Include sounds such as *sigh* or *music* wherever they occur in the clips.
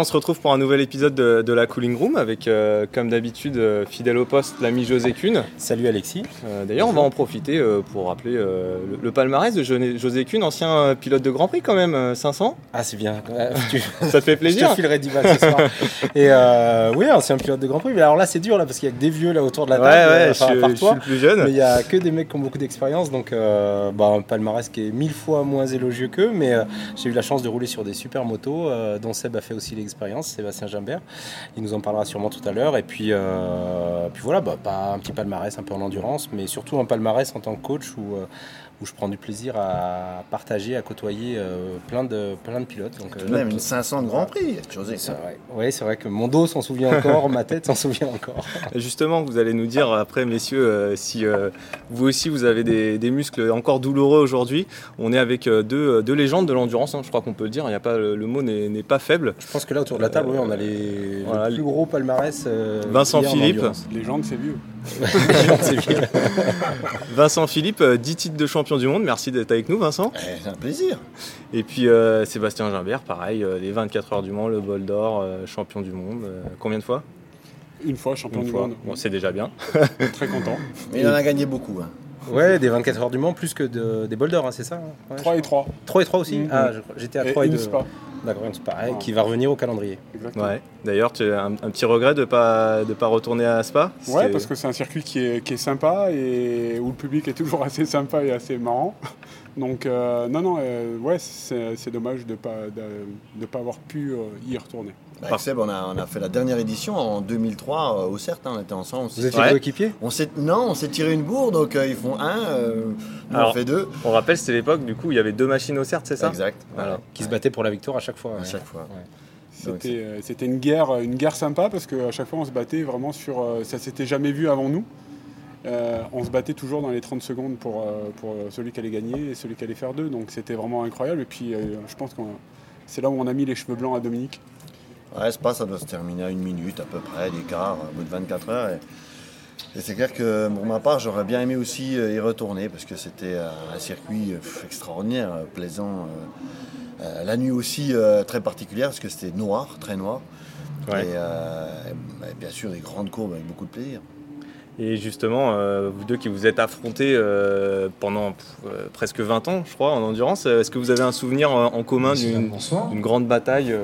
on se retrouve pour un nouvel épisode de, la Cooling Room avec, euh, comme d'habitude, euh, fidèle au poste, l'ami José Kuhn. Salut Alexis. Euh, d'ailleurs, on va en profiter pour rappeler le, palmarès de José Kuhn, ancien pilote de Grand Prix quand même, 500. Ah, c'est bien. *laughs* Ça te fait plaisir. Je te filerai 10 balles ce soir. *laughs* Et oui, ancien pilote de Grand Prix. Mais alors là, c'est dur là parce qu'il y a que des vieux là autour de la table. Ouais, ouais, je, suis le plus jeune. Mais il y a que des mecs qui ont beaucoup d'expérience, donc bah, un palmarès qui est mille fois moins élogieux qu'eux. Mais j'ai eu la chance de rouler sur des super motos, dont Seb a fait aussi Sébastien Gimbert. Il nous en parlera sûrement tout à l'heure. Et puis, euh, puis voilà, bah, pas un petit palmarès un peu en endurance, mais surtout un palmarès en tant que coach où, euh, où je prends du plaisir à partager, à côtoyer euh, plein, de, plein de pilotes. Donc, euh, même une 500 de Grand Prix, José. Oui, c'est vrai que mon dos s'en souvient encore, ma tête s'en souvient encore. *laughs* Justement, vous allez nous dire après, messieurs, euh, si vous aussi vous avez des, muscles encore douloureux aujourd'hui. On est avec deux, deux légendes de l'endurance, hein, je crois qu'on peut le dire. Il y a pas, le, mot n'est pas faible. Je pense que là, autour de la table, oui, on a les, plus gros palmarès. Vincent Philippe. Légende, c'est vieux. *laughs* Vincent Philippe, 10 titres de champion du monde. Merci d'être avec nous, Vincent. Eh, c'est un plaisir. Et puis euh, Sébastien Gimbert, pareil, euh, les 24 heures du Mans, le bol d'or, euh, champion du monde. combien de fois? Une fois, champion du monde. Bon, c'est déjà bien. *laughs* Très content. Mais il en a gagné beaucoup. Hein. Ouais, des 24 heures du Mans plus que des bol d'or, hein, c'est ça 3 hein et 3. 3 et 3 aussi? Mm-hmm. Ah, j'étais à 3 et, 2. D'accord, c'est pareil, qui va revenir au calendrier. Ouais. D'ailleurs, tu as un, petit regret de ne pas, de pas retourner à Spa Ouais, parce que c'est un circuit qui est, qui est, sympa et où le public est toujours *laughs* assez sympa et assez marrant. Donc, euh, non, non, euh, ouais, c'est dommage de ne pas, de, pas avoir pu euh, y retourner. Avec Seb, on a, on a, fait la dernière édition en 2003 au CERT, hein, on était ensemble. Vous étiez coéquipiers Non, on s'est tiré une bourre, donc ils font un, on fait deux. On rappelle, c'était l'époque, du coup, il y avait deux machines au CERT, c'est ça? Exact. Qui se battaient pour la victoire à chaque fois. À chaque fois. C'était une guerre, une guerre sympa parce qu'à chaque fois on se battait vraiment sur. ça s'était jamais vu avant nous. Euh, on se battait toujours dans les 30 secondes pour, euh, pour celui qui allait gagner et celui qui allait faire deux. Donc c'était vraiment incroyable. Et puis euh, je pense que c'est là où on a mis les cheveux blancs à Dominique. Ouais, pas, ça doit se terminer à une minute à peu près d'écart au bout de 24 heures. Et, c'est clair que pour ma part, j'aurais bien aimé aussi y retourner parce que c'était un circuit extraordinaire, plaisant. La nuit aussi très particulière parce que c'était noir, très noir. et bien sûr, des grandes courbes avec beaucoup de plaisir. Et justement, euh, vous deux qui vous êtes affrontés euh, pendant euh, presque 20 ans, je crois, en endurance, est-ce que vous avez un souvenir en commun d'une grande bataille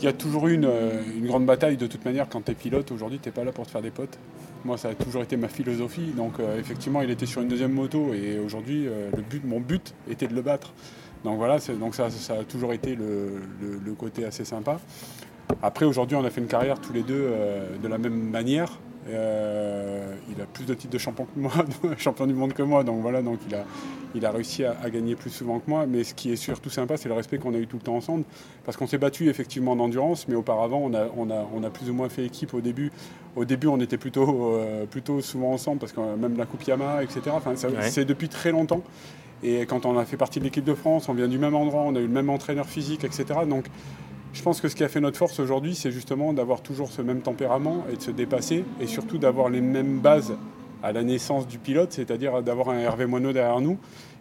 Il y a toujours eu une, une, grande bataille de toute manière quand tu es pilote. Aujourd'hui, tu n'es pas là pour te faire des potes. Moi, ça a toujours été ma philosophie. Donc, effectivement, il était sur une deuxième moto et aujourd'hui, le but, mon but était de le battre. Donc voilà, donc ça, ça, a toujours été le, le, côté assez sympa. Après, aujourd'hui, on a fait une carrière tous les deux de la même manière. Euh, il a plus de titres de champion que moi, *laughs* champion du monde que moi, donc voilà, donc il a, il a réussi à, gagner plus souvent que moi. Mais ce qui est surtout sympa, c'est le respect qu'on a eu tout le temps ensemble, parce qu'on s'est battu effectivement en endurance, mais auparavant on a, on, a, on a plus ou moins fait équipe au début. Au début, on était plutôt, euh, plutôt souvent ensemble, parce que même la Coupe Yama, etc. Enfin, c'est depuis très longtemps. Et quand on a fait partie de l'équipe de France, on vient du même endroit, on a eu le même entraîneur physique, etc. Donc je pense que ce qui a fait notre force aujourd'hui, c'est justement d'avoir toujours ce même tempérament et de se dépasser, et surtout d'avoir les mêmes bases à la naissance du pilote, c'est-à-dire d'avoir un Hervé Moineau derrière nous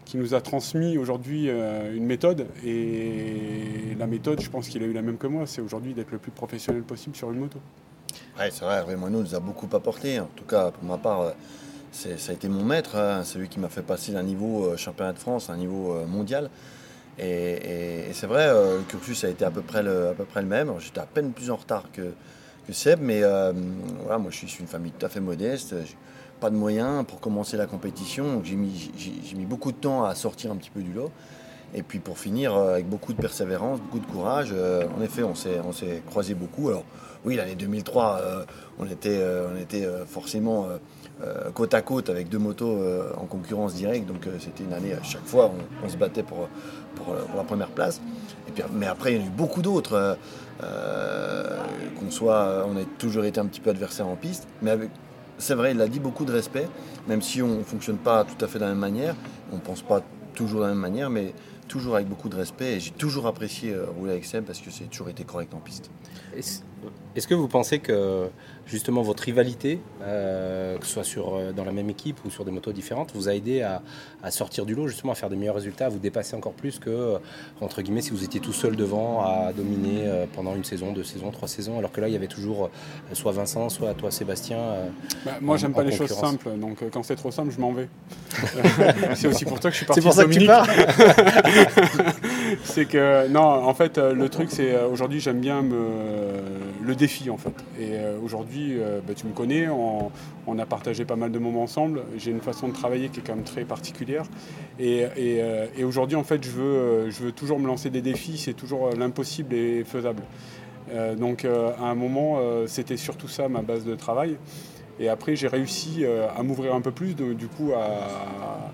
qui nous a transmis aujourd'hui euh, une méthode. Et la méthode, je pense qu'il a eu la même que moi, c'est aujourd'hui d'être le plus professionnel possible sur une moto. Oui, c'est vrai, Hervé Moineau nous a beaucoup apporté. En tout cas, pour ma part, euh, ça a été mon maître, hein, celui qui m'a fait passer d'un niveau euh, championnat de France à un niveau mondial. Et, c'est vrai, euh, le cursus a été à peu près le, à peu près le même. J'étais à peine plus en retard que, que Seb, mais euh, voilà, moi je suis une famille tout à fait modeste. Pas de moyens pour commencer la compétition. J'ai mis, mis, beaucoup de temps à sortir un petit peu du lot. Et puis pour finir, euh, avec beaucoup de persévérance, beaucoup de courage, en effet, on s'est croisé beaucoup. Alors oui, l'année 2003, on était, on était forcément côte à côte avec deux motos en concurrence directe. Donc c'était une année, à chaque fois, on se battait pour, pour, la première place. Mais après, il y en a eu beaucoup d'autres. Euh, euh, qu'on soit, on a toujours été un petit peu adversaire en piste, mais c'est vrai, il a dit beaucoup de respect, même si on ne fonctionne pas tout à fait de la même manière, on ne pense pas toujours de la même manière, mais toujours avec beaucoup de respect. Et j'ai toujours apprécié euh, rouler avec Seb parce que c'est toujours été correct en piste. Est-ce que vous pensez que justement votre rivalité, euh, que ce soit sur, euh, dans la même équipe ou sur des motos différentes, vous a aidé à, à sortir du lot, justement à faire des meilleurs résultats, à vous dépasser encore plus que, euh, entre guillemets, si vous étiez tout seul devant à dominer pendant une saison, deux saisons, trois saisons, alors que là, il y avait toujours soit Vincent, soit toi, Sébastien. Bah, moi, j'aime pas les choses simples, donc quand c'est trop simple, je m'en vais. *laughs* *laughs* c'est aussi pour ça que je suis parti C'est pour ça que tu pars *laughs* C'est que non, en fait, euh, le truc, c'est euh, aujourd'hui, j'aime bien le défi, en fait. Et euh, aujourd'hui, bah, tu me connais, on, a partagé pas mal de moments ensemble. J'ai une façon de travailler qui est quand même très particulière. Et, aujourd'hui, en fait, je veux, toujours me lancer des défis. C'est toujours l'impossible et faisable. Donc, à un moment, c'était surtout ça ma base de travail. Et après, j'ai réussi à m'ouvrir un peu plus, du coup, à,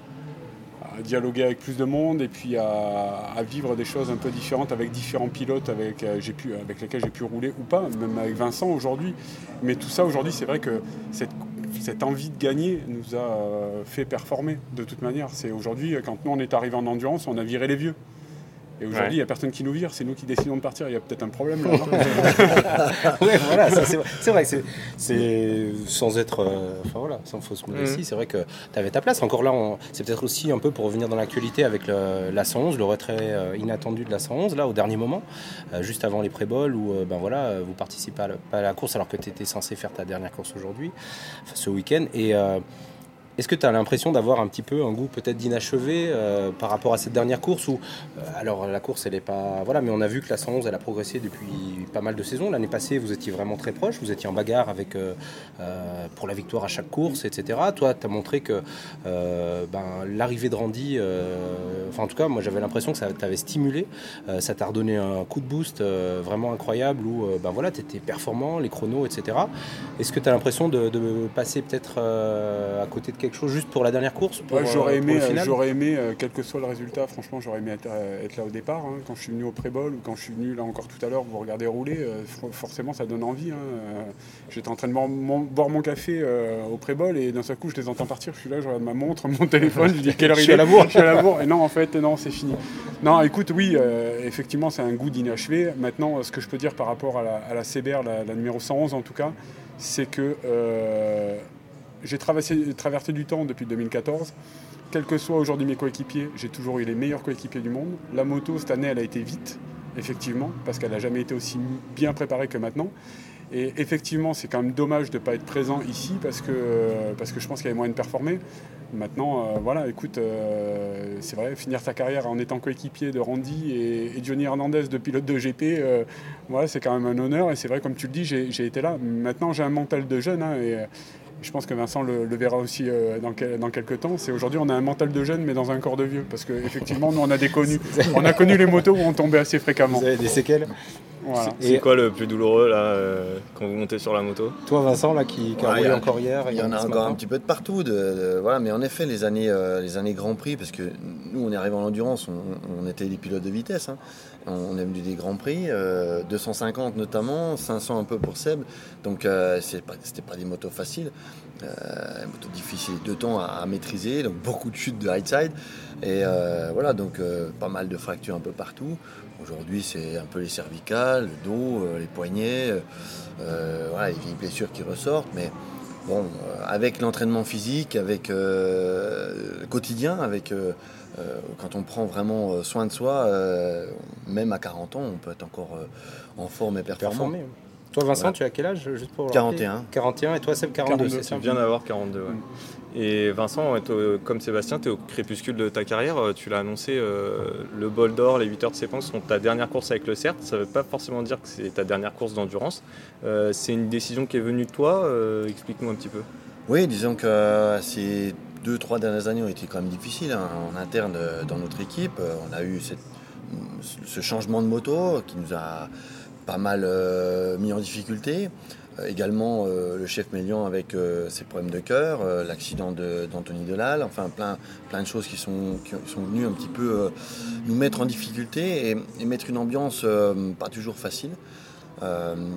à dialoguer avec plus de monde et puis à, vivre des choses un peu différentes avec différents pilotes avec, euh, pu, avec lesquels j'ai pu rouler ou pas, même avec Vincent aujourd'hui. Mais tout ça aujourd'hui, c'est vrai que cette, cette envie de gagner nous a euh, fait performer de toute manière. C'est aujourd'hui, quand nous on est arrivé en endurance, on a viré les vieux. Et aujourd'hui, il Ouais. n'y a personne qui nous vire, c'est nous qui décidons de partir. Il y a peut-être un problème là. *laughs* Ouais, voilà, c'est vrai que c'est- sans être, euh, enfin voilà, sans fausse modestie, Mhm. c'est vrai que tu avais ta place. Encore là, on- c'est peut-être aussi un peu pour revenir dans l'actualité avec le- la 111, le retrait euh, inattendu de la 111 là au dernier moment, euh, juste avant les pré-balls où euh, ben voilà, vous participez à la, pas à la course alors que tu étais censé faire ta dernière course aujourd'hui, enfin, ce week-end et euh, est-ce que tu as l'impression d'avoir un petit peu un goût peut-être d'inachevé euh, par rapport à cette dernière course où, euh, alors la course elle est pas, voilà, mais on a vu que la 111 elle a progressé depuis pas mal de saisons. L'année passée vous étiez vraiment très proche, vous étiez en bagarre avec euh, pour la victoire à chaque course, etc. Toi tu as montré que ben, l'arrivée de Randy, enfin en tout cas moi j'avais l'impression que ça t'avait stimulé, ça t'a redonné un coup de boost vraiment incroyable où ben voilà tu étais performant, les chronos, etc. Est-ce que tu as l'impression de, de passer peut-être à côté de quelque chose juste pour la dernière course pour, Ouais, euh, j'aurais aimé, euh, j'aurais aimé euh, quel que soit le résultat, franchement, j'aurais aimé être, être là au départ. hein. Quand je suis venu au pré-ball ou quand je suis venu là encore tout à l'heure, vous regardez rouler, for- forcément ça donne envie. hein. J'étais en train de boire mon, boire mon café au pré-ball et d'un seul coup je les entends partir. Je suis là, je regarde ma montre, *laughs* mon téléphone, je dis quelle heure il est. *laughs* Je suis à la bourre. Et non, en fait, non, c'est fini. Non, écoute, oui, euh, effectivement, c'est un goût d'inachevé. Maintenant, ce que je peux dire par rapport à la, à la CBR, la, la numéro 111 en tout cas, c'est que euh, j'ai traversé, du temps depuis 2014. Quels que soient aujourd'hui mes coéquipiers, j'ai toujours eu les meilleurs coéquipiers du monde. La moto, cette année, elle a été vite, effectivement, parce qu'elle n'a jamais été aussi bien préparée que maintenant. Et effectivement, c'est quand même dommage de ne pas être présent ici parce que, parce que je pense qu'il y avait moyen de performer. Maintenant, euh, voilà, écoute, euh, c'est vrai, finir ta carrière en étant coéquipier de Randy et, Johnny Hernandez de pilote de GP, euh, voilà, c'est quand même un honneur. Et c'est vrai, comme tu le dis, j'ai été là. Maintenant, j'ai un mental de jeune. hein, je pense que Vincent le, le verra aussi euh, dans, quel- dans quelques temps. C'est aujourd'hui, on a un mental de jeune, mais dans un corps de vieux. Parce qu'effectivement, nous, on a des connus. *laughs* On a connu les motos où on tombait assez fréquemment. Vous avez des séquelles? Voilà. C'est quoi le plus douloureux là euh, quand vous montez sur la moto toi Vincent là qui, qui a roulé a- encore hier Il y en a encore matin. un petit peu de partout. De, de- voilà, mais en effet, les années, euh, les années Grand Prix, parce que nous, on est arrivé en endurance, on, on était des pilotes de vitesse. hein. On est venu des Grands Prix, euh, 250 notamment, 500 un peu pour Seb. Donc, euh, c'est pas- c'était pas des motos faciles. Euh, des motos difficiles, deux temps à, à maîtriser, donc beaucoup de chutes de high side. Et euh, voilà, donc euh, pas mal de fractures un peu partout. Aujourd'hui, c'est un peu les cervicales, le dos, euh, les poignets, euh, euh, voilà, les vieilles blessures qui ressortent. Mais bon, euh, avec l'entraînement physique, avec euh, le quotidien, avec euh, euh, quand on prend vraiment soin de soi, euh, même à 40 ans, on peut être encore euh, en forme et performant. performé. Toi Vincent, Voilà. tu as quel âge juste pour le 41. rappeler 41 et toi Seb 42, 42, c'est viens d'avoir 42. ouais. Et Vincent, comme Sébastien, tu es au crépuscule de ta carrière. euh, Tu l'as annoncé, euh, le bol d'or, les 8 heures de séquence sont ta dernière course avec le CERT. Ça ne veut pas forcément dire que c'est ta dernière course d'endurance. Euh, c'est une décision qui est venue de toi. Explique-nous un petit peu. Oui, disons que ces deux, trois dernières années ont été quand même difficiles hein, en interne dans notre équipe. On a eu ce changement de moto qui nous a pas mal mis en difficulté. Euh, également euh, le chef Mélian avec euh, ses problèmes de cœur, l'accident de- d'Anthony Delal, enfin plein, plein de choses qui sont, qui sont venues un petit peu nous mettre en difficulté et, et mettre une ambiance pas toujours facile.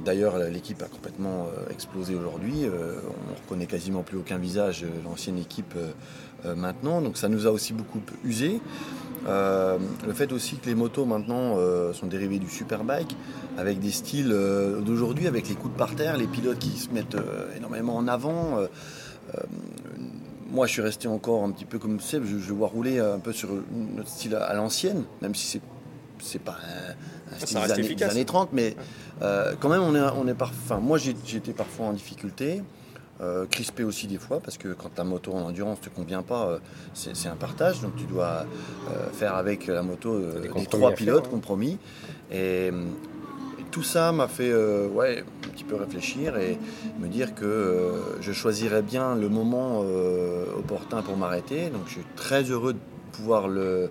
D'ailleurs, l'équipe a complètement explosé aujourd'hui. on reconnaît quasiment plus aucun visage de l'ancienne équipe maintenant. Donc ça nous a aussi beaucoup usé. le fait aussi que les motos maintenant sont dérivées du superbike, avec des styles d'aujourd'hui, avec les coups de parterre, les pilotes qui se mettent énormément en avant moi, je suis resté encore un petit peu comme Seb, je, je vois rouler un peu sur notre style à, l'ancienne, même si c'est c'est pas un, style des années, 30, mais euh, quand même, on est, on est enfin, moi, j'étais parfois en difficulté. Euh, crispé aussi des fois parce que quand ta moto en endurance ne te convient pas, euh, c'est un partage, donc tu dois faire avec la moto des, trois pilotes compromis. Et, tout ça m'a fait euh, ouais, un petit peu réfléchir et me dire que euh, je choisirais bien le moment euh, opportun pour m'arrêter. Donc je suis très heureux de pouvoir le,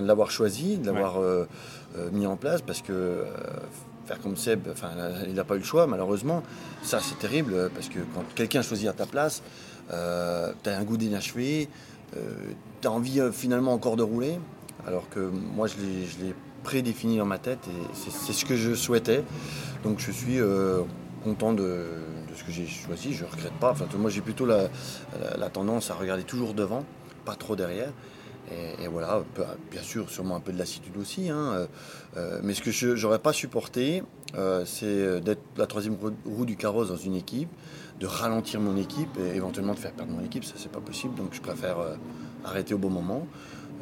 l'avoir choisi, de l'avoir mis en place parce que faire comme Seb, enfin, il n'a pas eu le choix malheureusement. Ça c'est terrible parce que quand quelqu'un choisit à ta place, tu as un goût d'inachevé, tu as envie finalement encore de rouler. Alors que moi je l'ai prédéfini dans ma tête et c'est ce que je souhaitais. Donc je suis euh, content de, ce que j'ai choisi, je ne regrette pas. Enfin, moi j'ai plutôt la, tendance à regarder toujours devant, pas trop derrière. Et, voilà, bien sûr, sûrement un peu de lassitude aussi. Hein, euh, euh, mais ce que je n'aurais pas supporté, c'est d'être la troisième roue du carrosse dans une équipe, de ralentir mon équipe et éventuellement de faire perdre mon équipe. Ça, c'est pas possible. Donc je préfère arrêter au bon moment.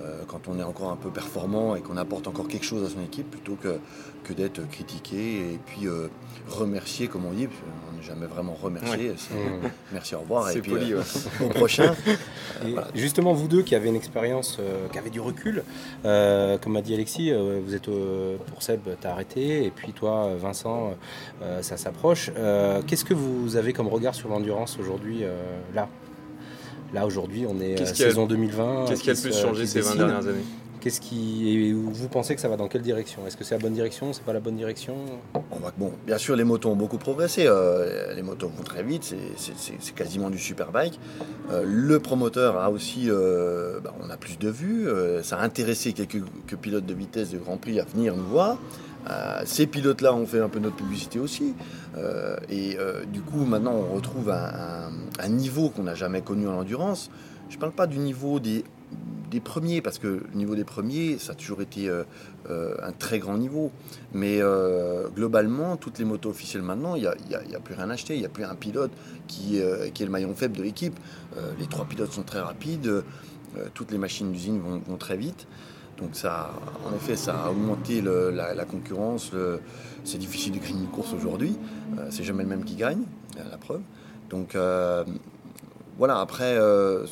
Euh, quand on est encore un peu performant et qu'on apporte encore quelque chose à son équipe plutôt que, que d'être critiqué et puis euh, remercié comme on dit. On n'est jamais vraiment remercié. Mmh. *laughs* Merci, au revoir. et puis poli, euh, au prochain. *laughs* Justement, vous deux qui avez une expérience, qui avez du recul, comme a dit Alexis, vous êtes pour Seb, tu as arrêté, et puis toi, Vincent, ça s'approche. Qu'est-ce que vous avez comme regard sur l'endurance aujourd'hui, là? Là, aujourd'hui, on est euh, saison 2020. Qu'est-ce qui a le plus changé ces 20 dernières années Qu'est-ce qui vous pensez que ça va dans quelle direction? Est-ce que c'est la bonne direction C'est pas la bonne direction? Bon, bien sûr, les motos ont beaucoup progressé. Euh, les motos vont très vite. C'est quasiment du superbike. Euh, le promoteur a aussi, bah, on a plus de vues. ça a intéressé quelques, pilotes de vitesse de Grand Prix à venir nous voir. Ces pilotes-là ont fait un peu notre publicité aussi. et du coup, maintenant, on retrouve un, niveau qu'on n'a jamais connu en endurance. Je ne parle pas du niveau des, premiers, parce que le niveau des premiers, ça a toujours été euh, euh, un très grand niveau. Mais euh, globalement, toutes les motos officielles maintenant, il n'y a, plus rien à acheter. Il n'y a plus un pilote qui, est le maillon faible de l'équipe. les trois pilotes sont très rapides. toutes les machines d'usine vont, très vite. Donc ça, en effet, ça a augmenté la, concurrence. c'est difficile de gagner une course aujourd'hui. c'est jamais le même qui gagne, la preuve. Donc euh, voilà, après, euh,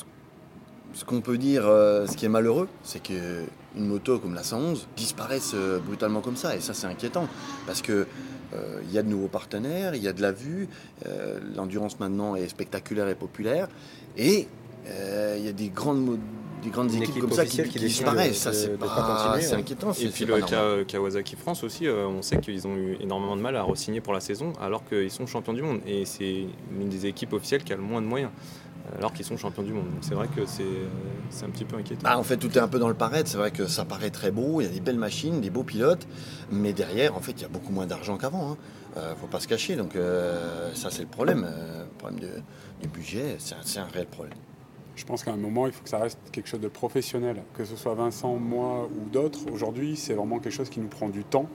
ce qu'on peut dire, euh, ce qui est malheureux, c'est qu'une moto comme la 111 disparaisse brutalement comme ça. Et ça, c'est inquiétant. Parce que il y a de nouveaux partenaires, il y a de la vue, l'endurance maintenant est spectaculaire et populaire, et il y a des grandes des grandes équipes comme ça qui, disparaissent. ça, c'est hein. inquiétant. Et puis le cas Kawasaki France aussi, euh, on sait qu'ils ont eu énormément de mal à re-signer pour la saison, alors qu'ils sont champions du monde. Et c'est l'une des équipes officielles qui a le moins de moyens alors qu'ils sont champions du monde. Donc c'est vrai que c'est un petit peu inquiétant. Ah, en fait, tout est un peu dans le paraître. C'est vrai que ça paraît très beau, il y a des belles machines, des beaux pilotes, mais derrière, en fait, il y a beaucoup moins d'argent qu'avant. Hein. Euh, faut pas se cacher. Donc euh, ça, c'est le problème. le problème du budget, c'est un réel problème je pense qu'à un moment, il faut que ça reste quelque chose de professionnel. Que ce soit Vincent, moi ou d'autres, aujourd'hui, c'est vraiment quelque chose qui nous prend du temps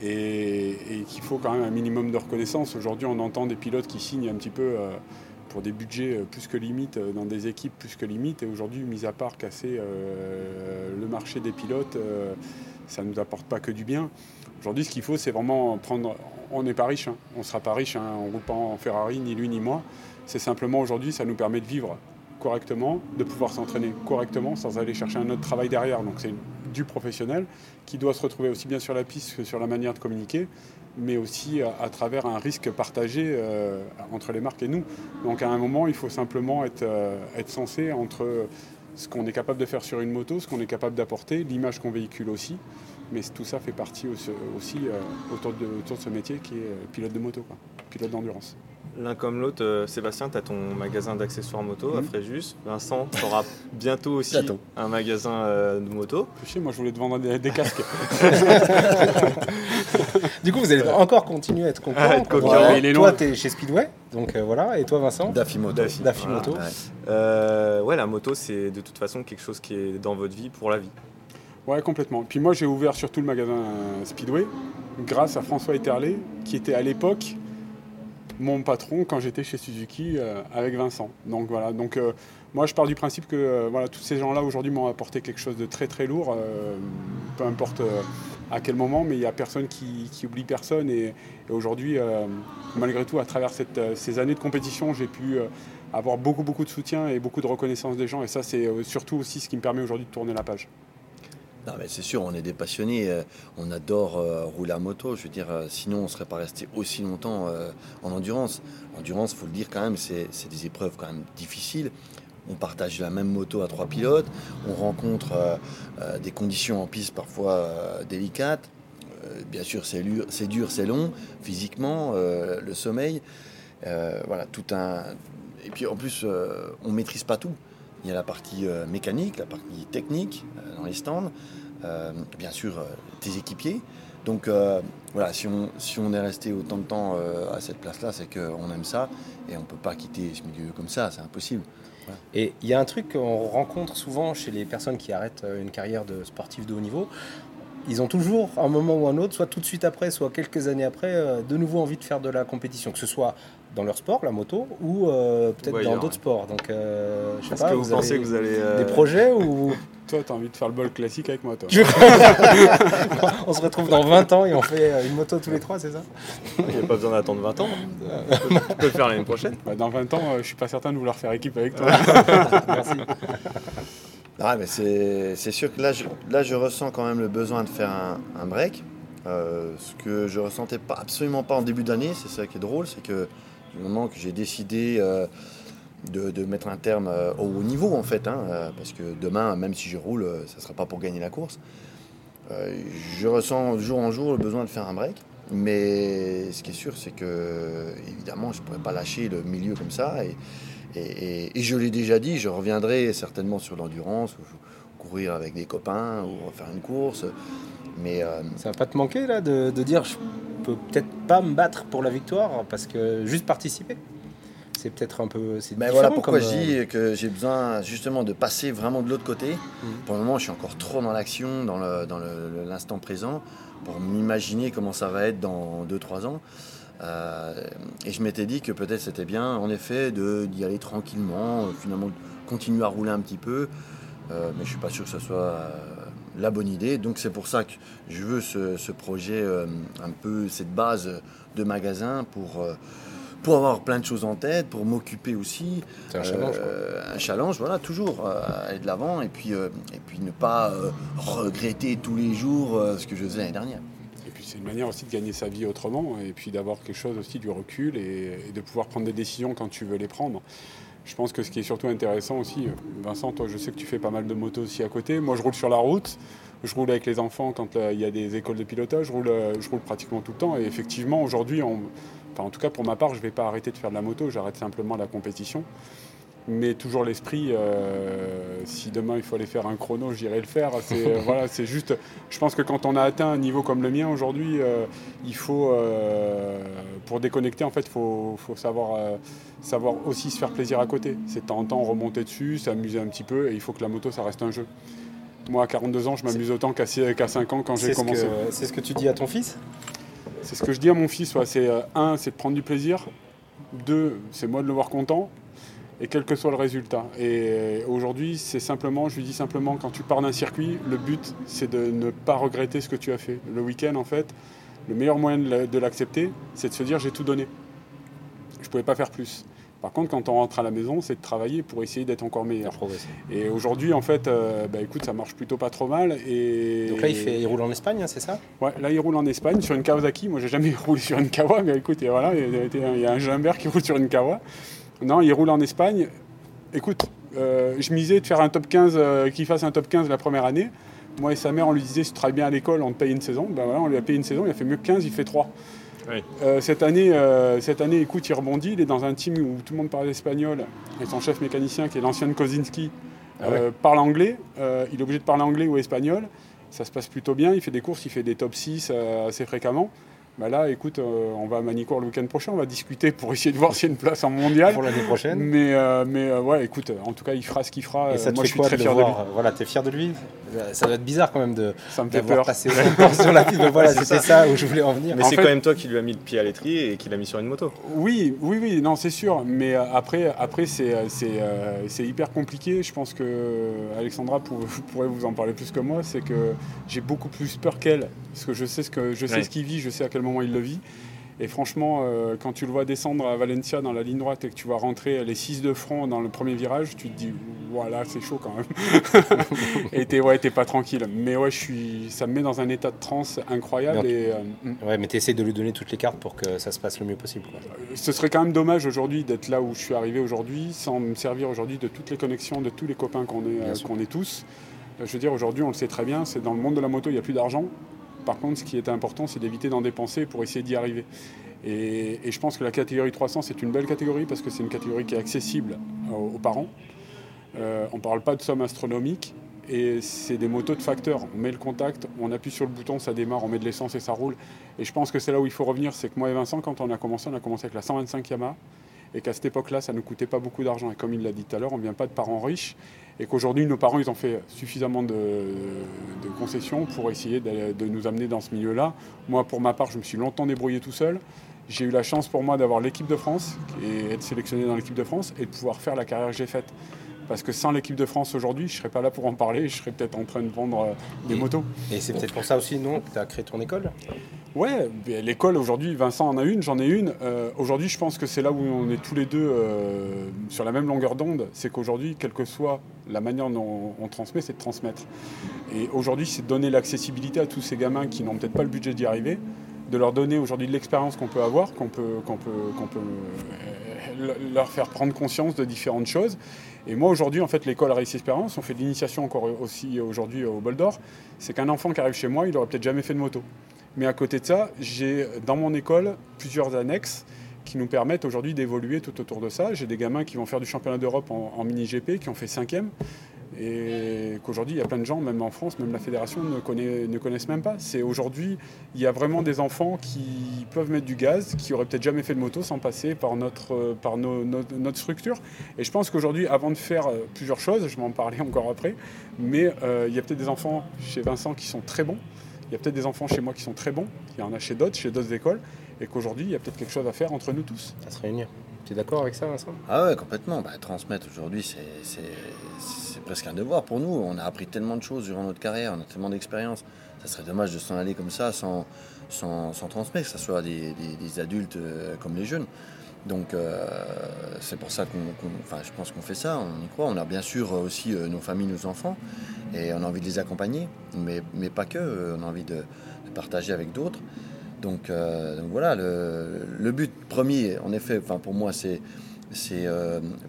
et, qu'il faut quand même un minimum de reconnaissance. Aujourd'hui, on entend des pilotes qui signent un petit peu euh, pour des budgets euh, plus que limites, euh, dans des équipes plus que limites. Et aujourd'hui, mis à part casser le marché des pilotes, ça ne nous apporte pas que du bien. Aujourd'hui, ce qu'il faut, c'est vraiment prendre. On n'est pas riche, hein. on ne sera pas riche, hein. roule pas en Ferrari, ni lui ni moi. C'est simplement aujourd'hui, ça nous permet de vivre correctement, de pouvoir s'entraîner correctement sans aller chercher un autre travail derrière. Donc c'est du professionnel qui doit se retrouver aussi bien sur la piste que sur la manière de communiquer, mais aussi à, travers un risque partagé euh, entre les marques et nous. Donc à un moment, il faut simplement être, euh, être sensé entre ce qu'on est capable de faire sur une moto, ce qu'on est capable d'apporter, l'image qu'on véhicule aussi. Mais tout ça fait partie aussi, euh, autour, de, autour, de, ce métier qui est pilote de moto, pilote d'endurance. L'un comme l'autre, euh, Sébastien, tu as ton magasin d'accessoires moto à Mhm. Fréjus. Vincent, tu auras bientôt aussi un magasin euh, de moto. Je sais, moi je voulais te vendre des, des casques. *laughs* Du coup, vous allez encore continuer à être concurrents. Ah, être. Ouais. Est Toi, tu es chez Speedway, donc euh, voilà. Et toi, Vincent Daffy Moto. Daffy. Daffy Voilà. Moto. Ouais. Euh, ouais, la moto, c'est de toute façon quelque chose qui est dans votre vie pour la vie. Ouais, complètement. Puis moi, j'ai ouvert surtout le magasin Speedway grâce à François Eterlé, qui était à l'époque mon patron quand j'étais chez Suzuki euh, avec Vincent. Donc voilà. Donc euh, moi, je pars du principe que euh, voilà, tous ces gens-là aujourd'hui m'ont apporté quelque chose de très très lourd, peu importe à quel moment, mais il n'y a personne qui, oublie personne. Et, aujourd'hui, malgré tout, à travers ces années de compétition, j'ai pu avoir beaucoup beaucoup de soutien et beaucoup de reconnaissance des gens. Et ça, c'est surtout aussi ce qui me permet aujourd'hui de tourner la page. Non, mais c'est sûr, on est des passionnés, euh, on adore euh, rouler à moto. Je veux dire, euh, sinon on ne serait pas resté aussi longtemps en endurance. L'endurance, faut le dire quand même, c'est des épreuves quand même difficiles. On partage la même moto à trois pilotes, on rencontre des conditions en piste parfois délicates. Bien sûr, c'est dur, c'est long, physiquement, le sommeil. Voilà, tout un. Et puis en plus, on maîtrise pas tout. Il y a la partie euh, mécanique, la partie technique euh, dans les stands, euh, bien sûr tes équipiers. Donc voilà, si on, si on est resté autant de temps à cette place-là, c'est qu'on aime ça et on ne peut pas quitter ce milieu comme ça, c'est impossible. Et il y a un truc qu'on rencontre souvent chez les personnes qui arrêtent une carrière de sportif de haut niveau. Ils ont toujours, à un moment ou un autre, soit tout de suite après, soit quelques années après, euh, de nouveau envie de faire de la compétition, que ce soit dans leur sport, la moto, ou euh, peut-être dans d'autres ouais. sports. Donc, euh, je sais Est-ce pas, que vous, pensez avez que vous allez. euh, des projets ou *laughs* Toi, tu as envie de faire le bol classique avec moi, toi. *laughs* on se retrouve dans 20 ans et on fait une moto tous les trois, c'est ça? Il n'y a pas besoin d'attendre 20 ans. *laughs* Tu peux, tu peux le faire l'année prochaine. Bah, dans 20 ans, je suis pas certain de vouloir faire équipe avec toi. Merci. Mais c'est sûr que là je, ressens quand même le besoin de faire un, break. Euh, ce que je ressentais pas, absolument pas en début d'année, c'est ça qui est drôle, c'est que du moment que j'ai décidé euh, de, mettre un terme euh, au haut niveau, en fait, hein, parce que demain, même si je roule, ça ne sera pas pour gagner la course. Je ressens jour en jour le besoin de faire un break. Mais ce qui est sûr, c'est que, évidemment, je ne pourrais pas lâcher le milieu comme ça. Et, et- et je l'ai déjà dit, je reviendrai certainement sur l'endurance, ou courir avec des copains, ou faire une course. Mais euh, Ça va pas te manquer là de, de dire je peux peut-être pas me battre pour la victoire parce que juste participer c'est peut-être un peu c'est ben voilà pourquoi comme, je euh, dis que j'ai besoin justement de passer vraiment de l'autre côté. Mhm. Pour le moment, je suis encore trop dans l'action, dans le- dans le- le- l'instant présent, pour m'imaginer comment ça va être dans 2-3 ans. Euh, et je m'étais dit que peut-être c'était bien, en effet, d'y aller tranquillement, euh, finalement continuer à rouler un petit peu. Euh, mais je suis pas sûr que ce soit la bonne idée. Donc c'est pour ça que je veux ce, projet, un peu cette base de magasin pour, pour avoir plein de choses en tête, pour m'occuper aussi. c'est un challenge quoi. Euh, un challenge, voilà, toujours euh, aller de l'avant et puis, euh, et puis ne pas euh, regretter tous les jours euh, ce que je faisais l'année dernière. Et puis c'est une manière aussi de gagner sa vie autrement et puis d'avoir quelque chose aussi du recul et, et de pouvoir prendre des décisions quand tu veux les prendre. Je pense que ce qui est surtout intéressant aussi, Vincent, toi je sais que tu fais pas mal de motos aussi à côté. Moi je roule sur la route, je roule avec les enfants quand il y a des écoles de pilotage, je roule, je roule pratiquement tout le temps et effectivement aujourd'hui, on- en tout cas pour ma part, je ne vais pas arrêter de faire de la moto, j'arrête simplement la compétition. Mais toujours l'esprit, euh, si demain il faut aller faire un chrono, j'irai le faire. C'est euh, *laughs* voilà, c'est juste. Je pense que quand on a atteint un niveau comme le mien aujourd'hui, euh, il faut, pour déconnecter, en fait, il faut, faut savoir, savoir aussi se faire plaisir à côté. C'est de temps en temps remonter dessus, s'amuser un petit peu, et il faut que la moto, ça reste un jeu. Moi, à 42 ans, je m'amuse autant qu'à six- qu'à 5 ans quand j'ai commencé. c'est ce que tu dis à ton fils? C'est ce que je dis à mon fils. ouais, c'est euh, un, c'est de prendre du plaisir. Deux, c'est moi de le voir content. Et quel que soit le résultat. Et euh, aujourd'hui, c'est simplement, je lui dis simplement, quand tu pars d'un circuit, le but, c'est de ne pas regretter ce que tu as fait. Le week-end, en fait, le meilleur moyen de la- de l'accepter, c'est de se dire j'ai tout donné. Je ne pouvais pas faire plus. Par contre, quand on rentre à la maison, c'est de travailler pour essayer d'être encore meilleur. Et aujourd'hui, en fait, euh, bah, écoute, ça marche plutôt pas trop mal. Et donc là il, fait, il roule en Espagne hein, c'est ça? Ouais, là il roule en Espagne sur une Kawasaki. Moi j'ai jamais *laughs* roulé sur une Kawa, mais écoute, et voilà, il y a- un Gimbert qui roule sur une Kawa. Non, il roule en Espagne. Écoute, euh, je misais de faire un top 15, euh, qu'il fasse un top 15 la première année. Moi et sa mère, on lui disait si tu travailles bien à l'école, on te paye une saison. Ben voilà, on lui a payé une saison, il a fait mieux que 15, il fait 3. Euh, cette, année, euh, cette année, écoute, il rebondit. Il est dans un team où tout le monde parle espagnol. Et son chef mécanicien, qui est l'ancien Kozinski, ah parle anglais. il est obligé de parler anglais ou espagnol. Ça se passe plutôt bien. Il fait des courses, il fait des top 6 assez fréquemment. Bah là, écoute, euh, on va à Manicourt le week-end prochain, on va discuter pour essayer de voir s'il y a une place en mondial. Pour l'année prochaine. Mais, euh, mais euh, ouais, écoute, en tout cas, il fera ce qu'il fera. Et ça moi, je suis très fier de, lui. Voilà, t'es fier de lui? Ça doit être bizarre quand même de. Ça me fait peur. Passer *laughs* sur la piste. voilà, c'était ça. où je voulais en venir. Mais c'est quand même toi qui lui as mis le pied à l'étrier et qui l'a mis sur une moto. Oui, oui, oui, non, c'est sûr. Mais après, après c'est, c'est, hyper compliqué. Je pense que Alexandra *laughs* pourrait vous en parler plus que moi. C'est que j'ai beaucoup plus peur qu'elle. Parce que je sais ce, que, je sais ce qu'il vit, je sais à quel moment il le vit. Et franchement, euh, quand tu le vois descendre à Valencia dans la ligne droite et que tu vas rentrer les 6 de front dans le premier virage, tu te dis, voilà, c'est chaud quand même. *laughs* et t'es ouais, pas tranquille. Mais ouais, je suis, ça me met dans un état de transe incroyable. et, euh, ouais, mais tu essaies de lui donner toutes les cartes pour que ça se passe le mieux possible. Ce serait quand même dommage aujourd'hui d'être là où je suis arrivé aujourd'hui, sans me servir aujourd'hui de toutes les connexions, de tous les copains qu'on est, euh, qu'on est tous. Je veux dire, aujourd'hui, on le sait très bien, c'est dans le monde de la moto, il n'y a plus d'argent. Par contre, ce qui est important, c'est d'éviter d'en dépenser pour essayer d'y arriver. Et, je pense que la catégorie 300, c'est une belle catégorie parce que c'est une catégorie qui est accessible aux, parents. Euh, on ne parle pas de sommes astronomiques et c'est des motos de facteur. On met le contact, on appuie sur le bouton, ça démarre, on met de l'essence et ça roule. Et je pense que c'est là où il faut revenir, c'est que moi et Vincent, quand on a commencé, on a commencé avec la 125 Yamaha et qu'à cette époque-là, ça ne coûtait pas beaucoup d'argent. Et comme il l'a dit tout à l'heure, on ne vient pas de parents riches et qu'aujourd'hui, nos parents, ils ont fait suffisamment de, concessions pour essayer de, nous amener dans ce milieu-là. Moi, pour ma part, je me suis longtemps débrouillé tout seul. J'ai eu la chance pour moi d'avoir l'équipe de France et être sélectionné dans l'équipe de France et de pouvoir faire la carrière que j'ai faite. Parce que sans l'équipe de France aujourd'hui, je ne serais pas là pour en parler, je serais peut-être en train de vendre euh, des motos. Et c'est peut-être pour ça aussi, non, que tu as créé ton école? Ouais, l'école aujourd'hui, Vincent en a une, j'en ai une. Euh, aujourd'hui, je pense que c'est là où on est tous les deux euh, sur la même longueur d'onde. C'est qu'aujourd'hui, quelle que soit la manière dont on, transmet, c'est de transmettre. Et aujourd'hui, c'est de donner l'accessibilité à tous ces gamins qui n'ont peut-être pas le budget d'y arriver, de leur donner aujourd'hui l'expérience qu'on peut avoir, qu'on peut, qu'on peut, peut leur faire prendre conscience de différentes choses. Et moi aujourd'hui, en fait, l'école Race Espérance, on fait de l'initiation encore aussi aujourd'hui au Bol d'Or. C'est qu'un enfant qui arrive chez moi, il n'aurait peut-être jamais fait de moto. Mais à côté de ça, j'ai dans mon école plusieurs annexes qui nous permettent aujourd'hui d'évoluer tout autour de ça. J'ai des gamins qui vont faire du championnat d'Europe en, mini-GP, qui ont fait cinquième, et qu'aujourd'hui, il y a plein de gens, même en France, même la fédération, ne, connaît, ne connaissent même pas. C'est aujourd'hui, il y a vraiment des enfants qui peuvent mettre du gaz, qui auraient peut-être jamais fait de moto sans passer par notre, par notre structure. Et je pense qu'aujourd'hui, avant de faire euh, plusieurs choses, je vais en parler *laughs* encore après, mais euh, il y a peut-être des enfants chez Vincent qui sont très bons, il y a peut-être des enfants chez moi qui sont très bons, il y en a chez d'autres, chez d'autres écoles, et qu'aujourd'hui, il y a peut-être quelque chose à faire entre nous tous. À se réunir. Tu es d'accord avec ça, Vincent? Ah ouais, complètement. Bah, transmettre aujourd'hui, c'est presque un devoir pour nous. On a appris tellement de choses durant notre carrière, on a tellement d'expérience. Ça serait dommage de s'en aller comme ça sans, sans, transmettre, que ce soit des, des, adultes euh, comme les jeunes. Donc euh, c'est pour ça qu'on, enfin, je pense qu'on fait ça, on y croit. On a bien sûr aussi euh, nos familles, nos enfants, et on a envie de les accompagner, mais, mais pas que, on a envie de, partager avec d'autres. Donc, voilà, le, le, but premier, en effet, enfin, pour moi, c'est,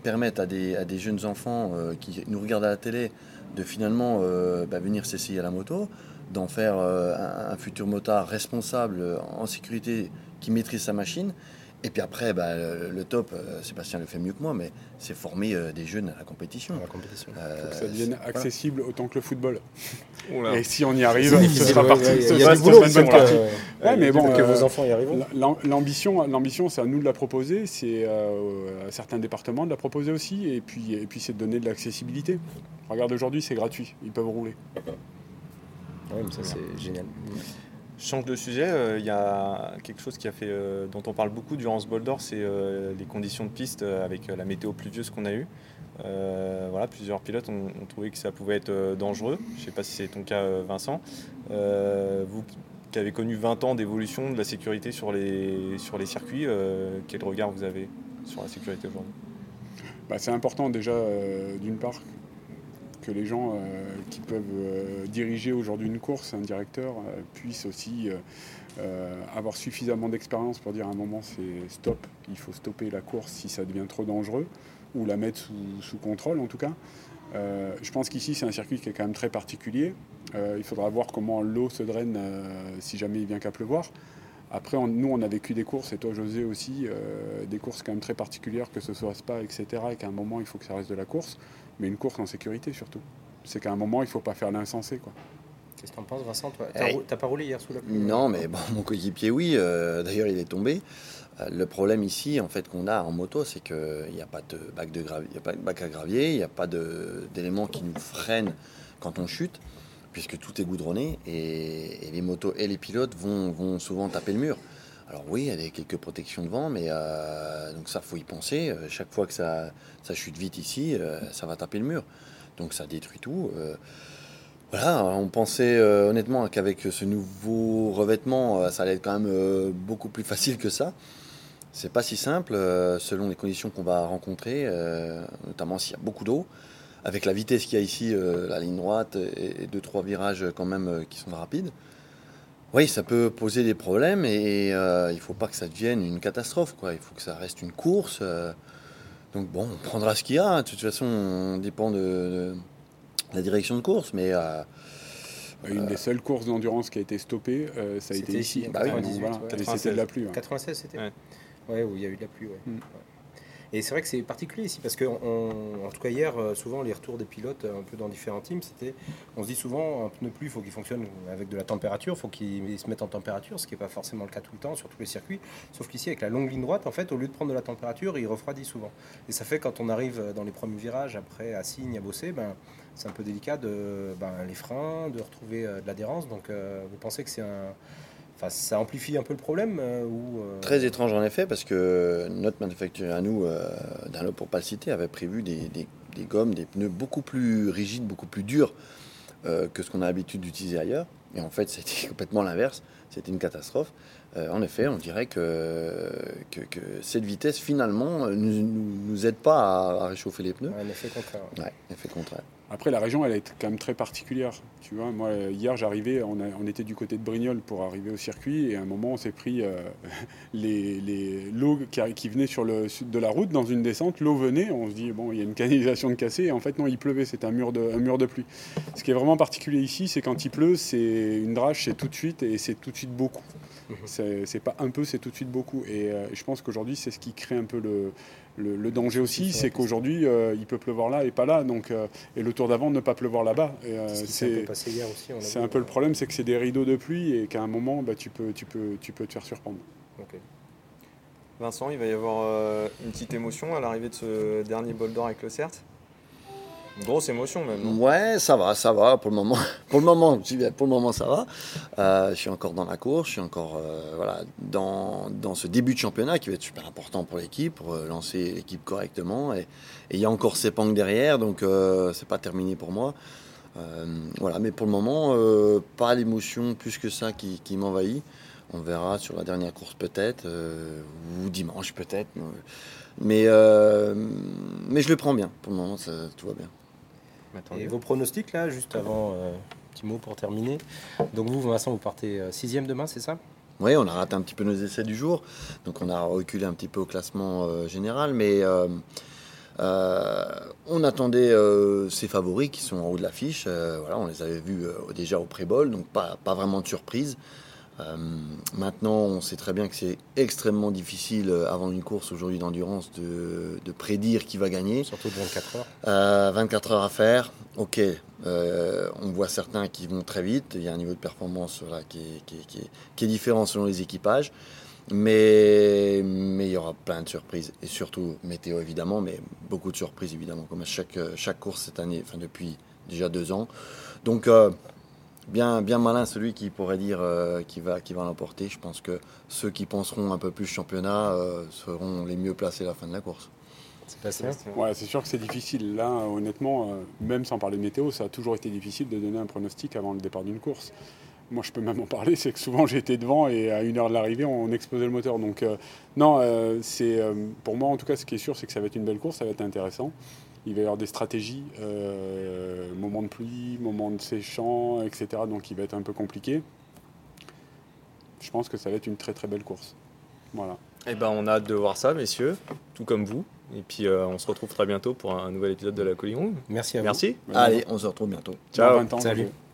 permettre à des, à des, jeunes enfants qui nous regardent à la télé de finalement bah, venir s'essayer à la moto, d'en faire un, futur motard responsable, en sécurité, qui maîtrise sa machine et puis après, bah, le, top, euh, Sébastien le fait mieux que moi, mais c'est former euh, des jeunes à la compétition. la compétition. Euh, que ça devienne accessible autant que le football. *laughs* Et si on y arrive, ce sera parti. Y a, du boulot, mais bon, que vos enfants y arrivent. L'ambition, l'ambition, c'est à nous de la proposer, c'est à certains départements de la proposer aussi, et puis, et puis c'est de donner de l'accessibilité. Regarde aujourd'hui, c'est gratuit, ils peuvent rouler. Oui, ça c'est génial change de sujet, euh, il y a quelque chose qui a fait, euh, dont on parle beaucoup durant ce bol d'or, c'est euh, les conditions de piste avec la météo pluvieuse qu'on a eue. voilà, plusieurs pilotes ont, trouvé que ça pouvait être dangereux. Je ne sais pas si c'est ton cas, Vincent. vous qui avez connu 20 ans d'évolution de la sécurité sur les, sur les circuits, quel regard vous avez sur la sécurité aujourd'hui? Bah, C'est important déjà, d'une part, que les gens euh, qui peuvent euh, diriger aujourd'hui une course, un directeur, euh, puissent aussi avoir suffisamment d'expérience pour dire à un moment c'est stop, il faut stopper la course si ça devient trop dangereux, ou la mettre sous, contrôle en tout cas. je pense qu'ici c'est un circuit qui est quand même très particulier. il faudra voir comment l'eau se draine si jamais il vient qu'à pleuvoir. Après, nous, on a vécu des courses, et toi, José aussi, des courses quand même très particulières, que ce soit Spa, etc., et qu'à un moment, il faut que ça reste de la course, mais une course en sécurité surtout. C'est qu'à un moment, il ne faut pas faire l'insensé. quoi. Qu'est-ce que t'en penses, Vincent toi? T'as Hey. pas roulé hier sous la pluie? Non, mais bon, mon coéquipier, oui. euh, D'ailleurs, il est tombé. Euh, le problème ici, en fait, qu'on a en moto, c'est qu'il n'y a pas de bac de gravier, il y a pas de bac à gravier, il n'y a pas d'éléments qui nous freinent quand on chute, puisque tout est goudronné et, et les motos et les pilotes vont, vont souvent taper le mur. Alors oui, il y a quelques protections devant, mais euh, donc ça, faut y penser. Euh, Chaque fois que ça, chute vite ici, euh, ça va taper le mur. Donc ça détruit tout. Voilà, on pensait honnêtement qu'avec ce nouveau revêtement, ça allait être quand même beaucoup plus facile que ça. C'est pas si simple selon les conditions qu'on va rencontrer, notamment s'il y a beaucoup d'eau. Avec la vitesse qu'il y a ici, la ligne droite et, et deux trois virages quand même qui sont rapides. Oui, ça peut poser des problèmes et euh, il faut pas que ça devienne une catastrophe. Quoi. Il faut que ça reste une course. euh. donc bon, on prendra ce qu'il y a. hein. De toute façon, on dépend de, de la direction de course, mais euh, Une des seules courses d'endurance qui a été stoppée, euh, ça a été ici, ici. en Bah oui, 98, Voilà, ouais. et c'était de la pluie. ouais. 96 c'était Ouais. Ouais, où il y a eu de la pluie, ouais. Mm. Et c'est vrai que c'est particulier ici, parce que, on- en tout cas hier, euh, souvent les retours des pilotes, euh, un peu dans différents teams, c'était, on se dit souvent, un pneu pluie, il faut qu'il fonctionne avec de la température, il faut qu'il se mette en température, ce qui n'est pas forcément le cas tout le temps sur tous les circuits. Sauf qu'ici, avec la longue ligne droite, en fait, au lieu de prendre de la température, il refroidit souvent. Et ça fait quand on arrive dans les premiers virages, après à Signe, à bosser, ben, c'est un peu délicat de ben, les freins, de retrouver euh, de l'adhérence. Donc, euh, vous pensez que c'est un, enfin, ça amplifie un peu le problème euh, ou euh, Très étrange en effet, parce que notre manufacturier à nous, euh, Dunlop pour pas le citer, avait prévu des, des- des gommes, des pneus beaucoup plus rigides, beaucoup plus durs euh, que ce qu'on a l'habitude d'utiliser ailleurs. Et en fait, *laughs* c'était complètement l'inverse. C'était une catastrophe. Euh, en effet, on dirait que, que, que cette vitesse, finalement, ne nous, nous, nous aide pas à, à réchauffer les pneus. Ouais, un effet contraire. Ouais, effet contraire. Après, la région, elle est quand même très particulière. Tu vois, moi, hier, j'arrivais, on, était du côté de Brignoles pour arriver au circuit, et à un moment, on s'est pris euh, *laughs* les, les- l'eau qui, venait sur le sud de la route dans une descente. L'eau venait, on se dit, bon, il y a une canalisation de cassée, et en fait, non, il pleuvait, c'était un mur, de, un mur de pluie. Ce qui est vraiment particulier ici, c'est quand il pleut, c'est une drache, c'est tout de suite, et c'est tout de suite beaucoup. Mhm. C'est, c'est pas un peu, c'est tout de suite beaucoup. Et euh, je pense qu'aujourd'hui, c'est ce qui crée un peu le, le, le danger aussi, c'est qu'aujourd'hui, euh, il peut pleuvoir là et pas là, donc, euh, et le tour d'avant, ne pas pleuvoir là-bas. Et, c'est, passé hier aussi. on l'a c'est un peu le problème, c'est que c'est des rideaux de pluie et qu'à un moment, bah, tu, peux, tu, peux, tu peux te faire surprendre. Vincent, il va y avoir euh, une petite émotion à l'arrivée de ce dernier bol d'or avec le CERT. Une grosse émotion même, non? Ouais, ça va, ça va pour le moment. *laughs* Pour le moment, pour le moment, ça va. Euh, je suis encore dans la course, je suis encore euh, voilà, dans, dans ce début de championnat qui va être super important pour l'équipe, pour euh, lancer l'équipe correctement. Et il y a encore Sepang derrière, donc euh, c'est pas terminé pour moi. Euh, voilà, mais pour le moment, euh, pas l'émotion plus que ça qui, qui m'envahit. On verra sur la dernière course peut-être, euh, ou dimanche peut-être. Mais, euh, mais je le prends bien. Pour le moment, ça, tout va bien. Et vos pronostics là, juste avant, euh, petit mot pour terminer. Donc vous, Vincent, vous partez euh, sixième demain, c'est ça? Oui, on a raté un petit peu nos essais du jour, donc on a reculé un petit peu au classement euh, général, mais on attendait euh, ces favoris qui sont en haut de l'affiche. Euh, voilà, on les avait vus euh, déjà au pré-bol, donc pas, pas vraiment de surprise. Euh, maintenant, on sait très bien que c'est extrêmement difficile euh, avant une course aujourd'hui d'endurance de, de prédire qui va gagner. Surtout de 24 heures. Euh, 24 heures à faire, ok. Euh, on voit certains qui vont très vite. Il y a un niveau de performance qui, est, qui est- qui est- qui est différent selon les équipages. Mais, aura plein de surprises. Et surtout, météo évidemment, mais beaucoup de surprises évidemment, comme à chaque, chaque course cette année, enfin depuis déjà deux ans. Donc, euh, bien, bien malin celui qui pourrait dire euh, qui va, qui va l'emporter. Je pense que ceux qui penseront un peu plus championnat euh, seront les mieux placés à la fin de la course. Sébastien Ouais, c'est sûr que c'est difficile. Là, honnêtement, euh, même sans parler de météo, ça a toujours été difficile de donner un pronostic avant le départ d'une course. Moi, je peux même en parler, c'est que souvent j'étais devant et à une heure de l'arrivée, on explosait le moteur. Donc, euh, non, euh, c'est euh, pour moi en tout cas, ce qui est sûr, c'est que ça va être une belle course, ça va être intéressant. Il va y avoir des stratégies, euh, moment de pluie, moment de séchant, etc. Donc, il va être un peu compliqué. Je pense que ça va être une très très belle course. Voilà. Eh ben, on a hâte de voir ça, messieurs, tout comme vous. Et puis, euh, on se retrouve très bientôt pour un nouvel épisode de la Colline Room. Merci à vous. Merci. Allez, on se retrouve bientôt. Ciao. Dans 20 ans, Salut.